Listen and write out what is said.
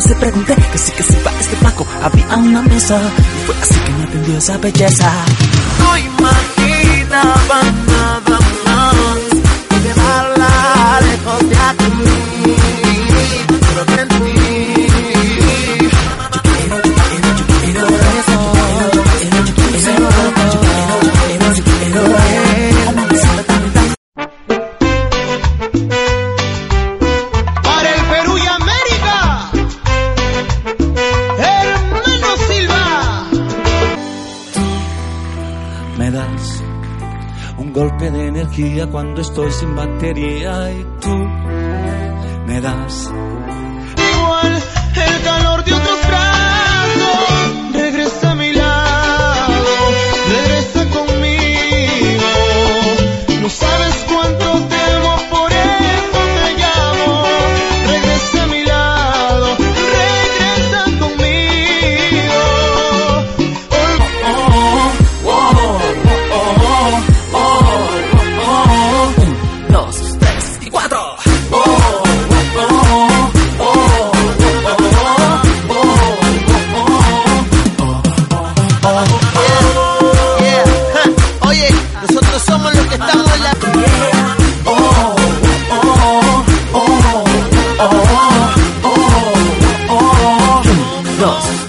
Se pregunté que sí que sí va este Paco había una mesa. Y fue así que me atendió esa belleza Me das un golpe de energía cuando estoy sin batería y tú me das Dios.